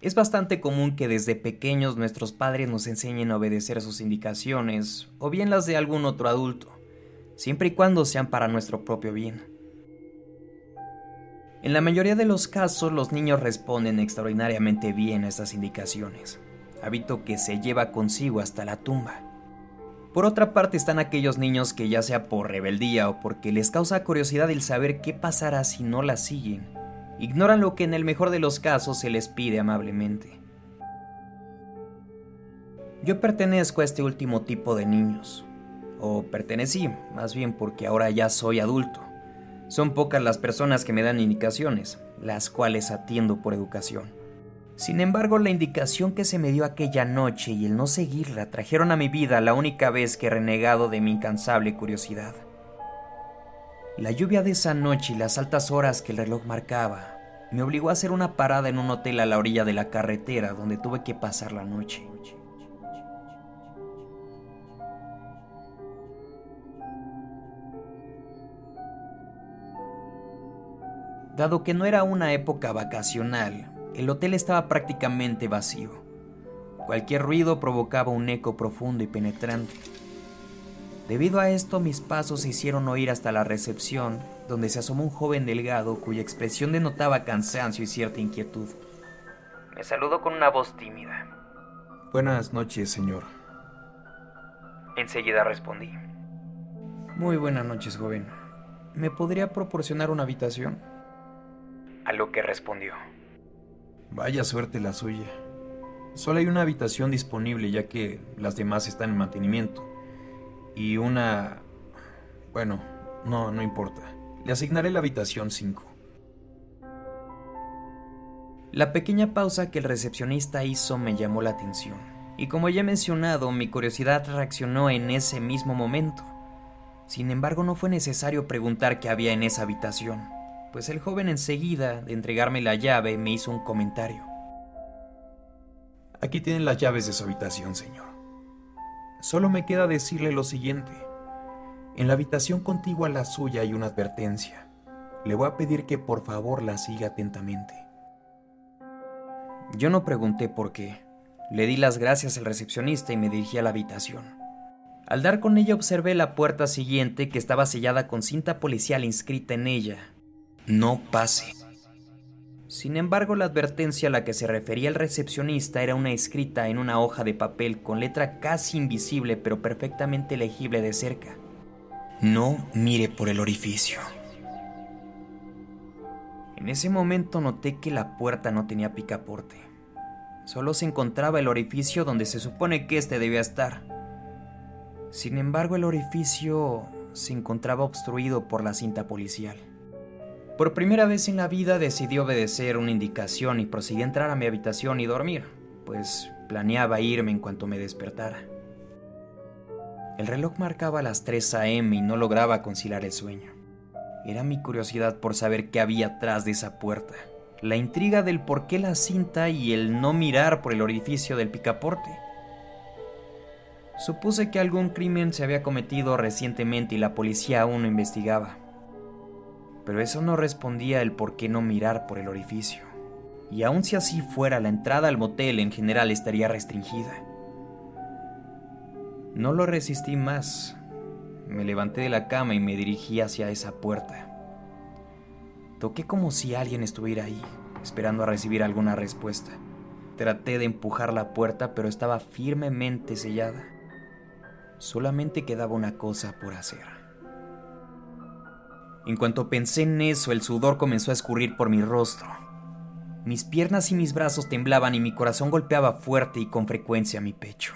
Es bastante común que desde pequeños nuestros padres nos enseñen a obedecer sus indicaciones o bien las de algún otro adulto, siempre y cuando sean para nuestro propio bien. En la mayoría de los casos los niños responden extraordinariamente bien a estas indicaciones, hábito que se lleva consigo hasta la tumba. Por otra parte están aquellos niños que ya sea por rebeldía o porque les causa curiosidad el saber qué pasará si no la siguen, ignoran lo que en el mejor de los casos se les pide amablemente. Yo pertenezco a este último tipo de niños, o pertenecí, más bien porque ahora ya soy adulto. Son pocas las personas que me dan indicaciones, las cuales atiendo por educación. Sin embargo, la indicación que se me dio aquella noche y el no seguirla trajeron a mi vida la única vez que he renegado de mi incansable curiosidad. La lluvia de esa noche y las altas horas que el reloj marcaba me obligó a hacer una parada en un hotel a la orilla de la carretera donde tuve que pasar la noche. Dado que no era una época vacacional, el hotel estaba prácticamente vacío. Cualquier ruido provocaba un eco profundo y penetrante. Debido a esto, mis pasos se hicieron oír hasta la recepción, donde se asomó un joven delgado cuya expresión denotaba cansancio y cierta inquietud. Me saludó con una voz tímida. Buenas noches, señor. Enseguida respondí. Muy buenas noches, joven. ¿Me podría proporcionar una habitación? A lo que respondió. Vaya suerte la suya. Solo hay una habitación disponible ya que las demás están en mantenimiento. Y una... Bueno, no, no importa. Le asignaré la habitación 5. La pequeña pausa que el recepcionista hizo me llamó la atención. Y como ya he mencionado, mi curiosidad reaccionó en ese mismo momento. Sin embargo, no fue necesario preguntar qué había en esa habitación pues el joven enseguida de entregarme la llave me hizo un comentario. Aquí tienen las llaves de su habitación, señor. Solo me queda decirle lo siguiente. En la habitación contigua a la suya hay una advertencia. Le voy a pedir que por favor la siga atentamente. Yo no pregunté por qué. Le di las gracias al recepcionista y me dirigí a la habitación. Al dar con ella observé la puerta siguiente que estaba sellada con cinta policial inscrita en ella no pase. Sin embargo, la advertencia a la que se refería el recepcionista era una escrita en una hoja de papel con letra casi invisible pero perfectamente legible de cerca. No mire por el orificio. En ese momento noté que la puerta no tenía picaporte. Solo se encontraba el orificio donde se supone que éste debía estar. Sin embargo, el orificio se encontraba obstruido por la cinta policial. Por primera vez en la vida decidí obedecer una indicación y procedí a entrar a mi habitación y dormir, pues planeaba irme en cuanto me despertara. El reloj marcaba las 3 a.m. y no lograba conciliar el sueño. Era mi curiosidad por saber qué había atrás de esa puerta, la intriga del por qué la cinta y el no mirar por el orificio del picaporte. Supuse que algún crimen se había cometido recientemente y la policía aún no investigaba pero eso no respondía el por qué no mirar por el orificio. Y aun si así fuera, la entrada al motel en general estaría restringida. No lo resistí más. Me levanté de la cama y me dirigí hacia esa puerta. Toqué como si alguien estuviera ahí, esperando a recibir alguna respuesta. Traté de empujar la puerta, pero estaba firmemente sellada. Solamente quedaba una cosa por hacer. En cuanto pensé en eso, el sudor comenzó a escurrir por mi rostro. Mis piernas y mis brazos temblaban y mi corazón golpeaba fuerte y con frecuencia mi pecho.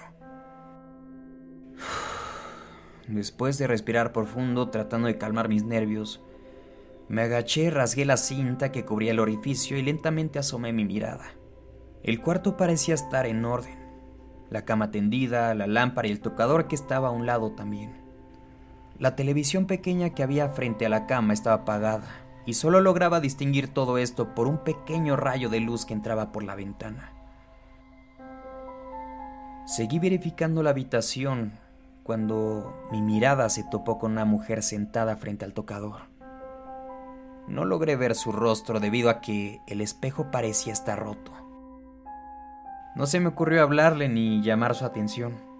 Después de respirar profundo, tratando de calmar mis nervios, me agaché, rasgué la cinta que cubría el orificio y lentamente asomé mi mirada. El cuarto parecía estar en orden. La cama tendida, la lámpara y el tocador que estaba a un lado también. La televisión pequeña que había frente a la cama estaba apagada, y solo lograba distinguir todo esto por un pequeño rayo de luz que entraba por la ventana. Seguí verificando la habitación cuando mi mirada se topó con una mujer sentada frente al tocador. No logré ver su rostro debido a que el espejo parecía estar roto. No se me ocurrió hablarle ni llamar su atención.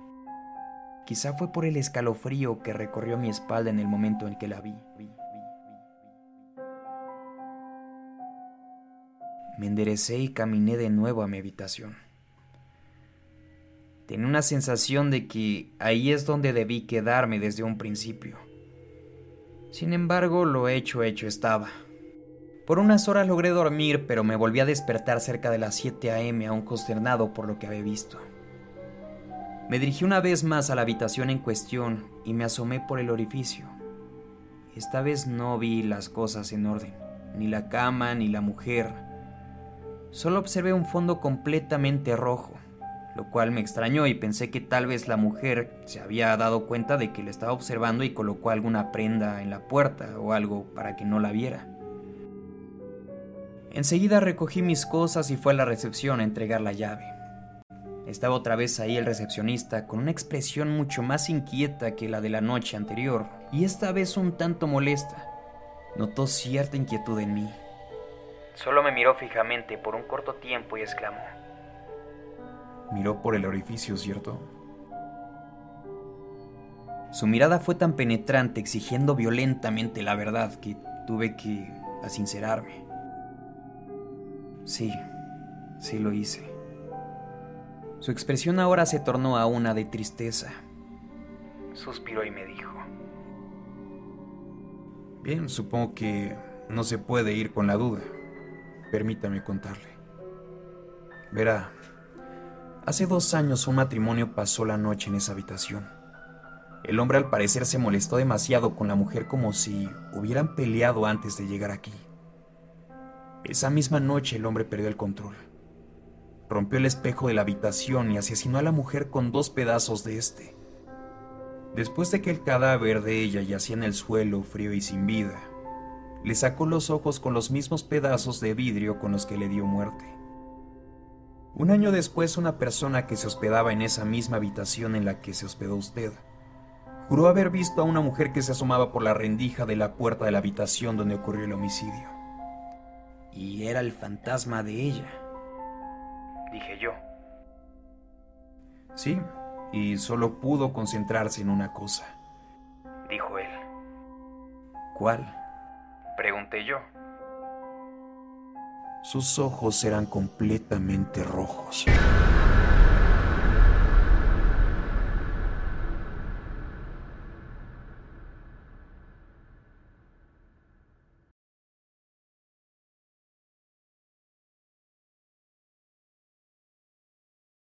Quizá fue por el escalofrío que recorrió mi espalda en el momento en que la vi. Me enderecé y caminé de nuevo a mi habitación. Tenía una sensación de que ahí es donde debí quedarme desde un principio. Sin embargo, lo hecho hecho estaba. Por unas horas logré dormir, pero me volví a despertar cerca de las 7 a.m. aún consternado por lo que había visto. Me dirigí una vez más a la habitación en cuestión y me asomé por el orificio. Esta vez no vi las cosas en orden, ni la cama ni la mujer. Solo observé un fondo completamente rojo, lo cual me extrañó y pensé que tal vez la mujer se había dado cuenta de que le estaba observando y colocó alguna prenda en la puerta o algo para que no la viera. Enseguida recogí mis cosas y fue a la recepción a entregar la llave. Estaba otra vez ahí el recepcionista con una expresión mucho más inquieta que la de la noche anterior y esta vez un tanto molesta. Notó cierta inquietud en mí. Solo me miró fijamente por un corto tiempo y exclamó. Miró por el orificio, ¿cierto? Su mirada fue tan penetrante, exigiendo violentamente la verdad, que tuve que asincerarme. Sí, sí lo hice. Su expresión ahora se tornó a una de tristeza. Suspiró y me dijo. Bien, supongo que no se puede ir con la duda. Permítame contarle. Verá, hace dos años un matrimonio pasó la noche en esa habitación. El hombre al parecer se molestó demasiado con la mujer como si hubieran peleado antes de llegar aquí. Esa misma noche el hombre perdió el control. Rompió el espejo de la habitación y asesinó a la mujer con dos pedazos de este. Después de que el cadáver de ella yacía en el suelo frío y sin vida, le sacó los ojos con los mismos pedazos de vidrio con los que le dio muerte. Un año después, una persona que se hospedaba en esa misma habitación en la que se hospedó usted, juró haber visto a una mujer que se asomaba por la rendija de la puerta de la habitación donde ocurrió el homicidio. Y era el fantasma de ella, dije yo. Sí, y solo pudo concentrarse en una cosa, dijo él. ¿Cuál? Pregunté yo. Sus ojos eran completamente rojos.